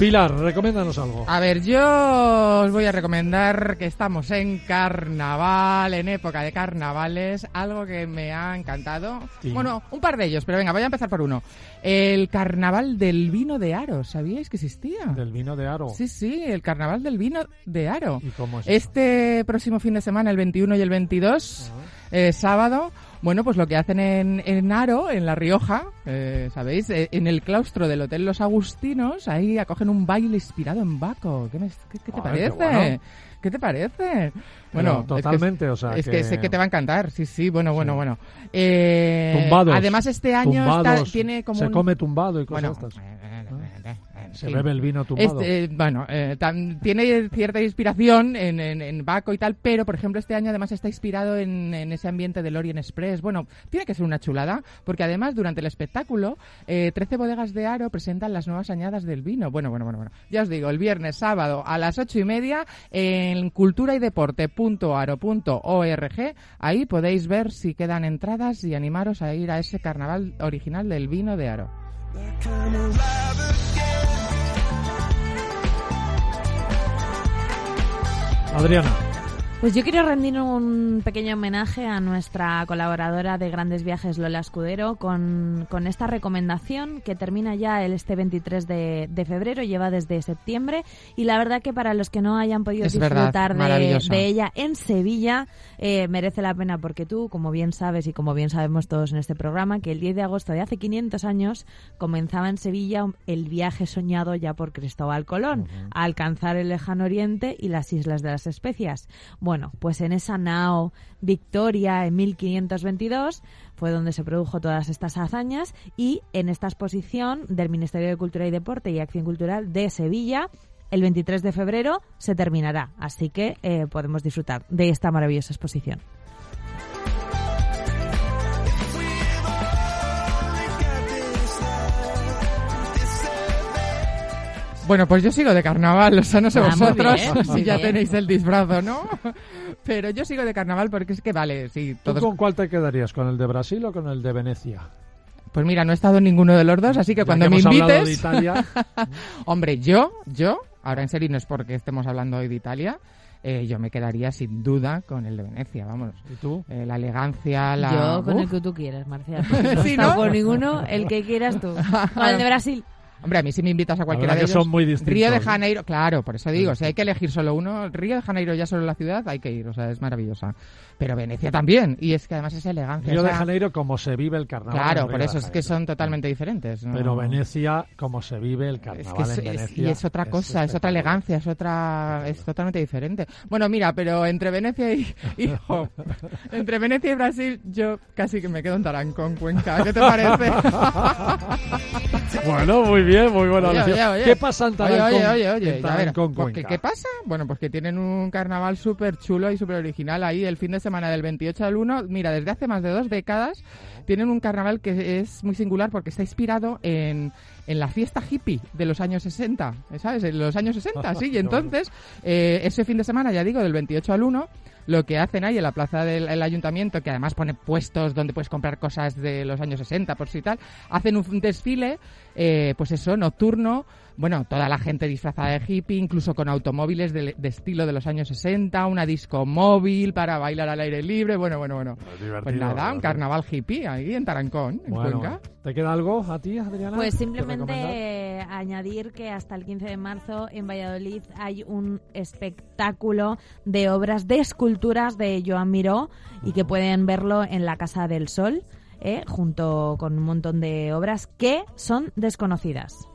Pilar, recomiéndanos algo. A ver, yo os voy a recomendar que estamos en carnaval, en época de carnavales, algo que me ha encantado. Sí. Bueno, un par de ellos, pero venga, voy a empezar por uno. El carnaval del vino de Aro, ¿sabíais que existía? Del vino de Aro. Sí, sí, el carnaval del vino de Aro. ¿Y cómo es? Este próximo fin de semana, el 21 y el 22, eh, sábado, bueno, pues lo que hacen en, en Aro, en La Rioja, eh, ¿sabéis? Eh, en el claustro del Hotel Los Agustinos, ahí acogen un baile inspirado en Baco. ¿Qué, me- qué- qué te parece? qué bueno. ¿Qué te parece? Pero Bueno, es que- totalmente, o sea, es que... que- sé que te va a encantar, sí, sí, bueno, bueno, bueno. Eh, Tumbados. Además, este año está- tiene como Se un... come tumbado y cosas Bueno, estas. eh, Se sí. bebe el vino tumbado. Este, eh, bueno, eh, tan- tiene cierta inspiración en, en, en Baco y tal, pero por ejemplo este año además está inspirado en, en ese ambiente del Orient Express. Bueno, tiene que ser una chulada, porque además durante el espectáculo eh, 13 bodegas de Aro presentan las nuevas añadas del vino. Bueno, bueno, bueno, bueno. Ya os digo, el viernes, sábado a las ocho y media en cultura y deporte.aro.org, ahí podéis ver si quedan entradas y animaros a ir a ese carnaval original del vino de Aro. Adriana. Pues yo quiero rendir un pequeño homenaje a nuestra colaboradora de Grandes Viajes, Lola Escudero, con, con esta recomendación que termina ya el este 23 de, de febrero, lleva desde septiembre. Y la verdad que para los que no hayan podido Es verdad, disfrutar de, ella en Sevilla, eh, merece la pena porque tú, como bien sabes y como bien sabemos todos en este programa, que el 10 de agosto de hace 500 años comenzaba en Sevilla el viaje soñado ya por Cristóbal Colón, a alcanzar el lejano oriente y las Islas de las Especias. Bueno, pues en esa nao Victoria en 1522 fue donde se produjo todas estas hazañas y en esta exposición del Ministerio de Cultura y Deporte y Acción Cultural de Sevilla el 23 de febrero se terminará, así que eh, podemos disfrutar de esta maravillosa exposición. Bueno, pues yo sigo de carnaval, o sea, no sé Ah, vosotros bien, si ya bien. tenéis el disfraz o no, pero yo sigo de carnaval porque es que vale, sí, ¿Tú todos... con cuál te quedarías? ¿Con el de Brasil o con el de Venecia? Pues mira, no he estado en ninguno de los dos, así que Ya cuando que me invites... de Italia, Hombre, yo, yo, ahora en serio no es porque estemos hablando hoy de Italia, eh, yo me quedaría sin duda con el de Venecia, vamos. ¿y tú? Eh, la elegancia, la... Yo con el Uf. que tú quieras, Marcial. No Sí, ¿no? con ninguno, el que quieras tú. Con el de Brasil. Hombre, a mí si me invitas a cualquiera de que ellos... son muy distintos, Río de ¿eh? Janeiro, claro, por eso digo, si hay que elegir solo uno, Río de Janeiro ya solo la ciudad, hay que ir, o sea, es maravillosa. Pero Venecia también, y es que además es elegancia. Río o de Janeiro, como se vive el carnaval. Claro, en por eso es que son totalmente diferentes. ¿no? Pero Venecia, como se vive el Es carnaval que es, en es- Venecia. y es otra cosa, es otra espectacular. elegancia, es otra, es totalmente diferente. Bueno, mira, pero entre Venecia y, y- jo, entre Venecia y Brasil, yo casi que me quedo en Tarancón, Cuenca. ¿Qué te parece? Bueno, muy bien, muy buena Oye, oye, oye. ¿Qué pasa en Tarancón? oye, oye, oye, en Tarancón, pues, ¿qué, qué pasa? Bueno, pues que tienen un carnaval súper chulo y súper original ahí el fin de semana del 28 al 1. Mira, desde hace más de dos décadas tienen un carnaval que es muy singular porque está inspirado en, en la fiesta hippie de los años 60, ¿sabes? En los años 60, sí. Y entonces, eh, ese fin de semana, ya digo, del 28 al 1, lo que hacen ahí en la plaza del el ayuntamiento, que además pone puestos donde puedes comprar cosas de los años 60, por si tal, hacen un desfile, eh, pues eso, nocturno, bueno, toda la gente disfrazada de hippie, incluso con automóviles de, de estilo de los años 60, una disco móvil para bailar al aire libre, bueno, bueno, bueno. Pues Pues nada, un carnaval hippie ahí en Tarancón, en Bueno, Cuenca. ¿Te queda algo a ti, Adriana? Pues simplemente añadir que hasta el 15 de marzo en Valladolid hay un espectáculo de obras de esculturas de Joan Miró y que pueden verlo en la Casa del Sol, eh, junto con un montón de obras que son desconocidas.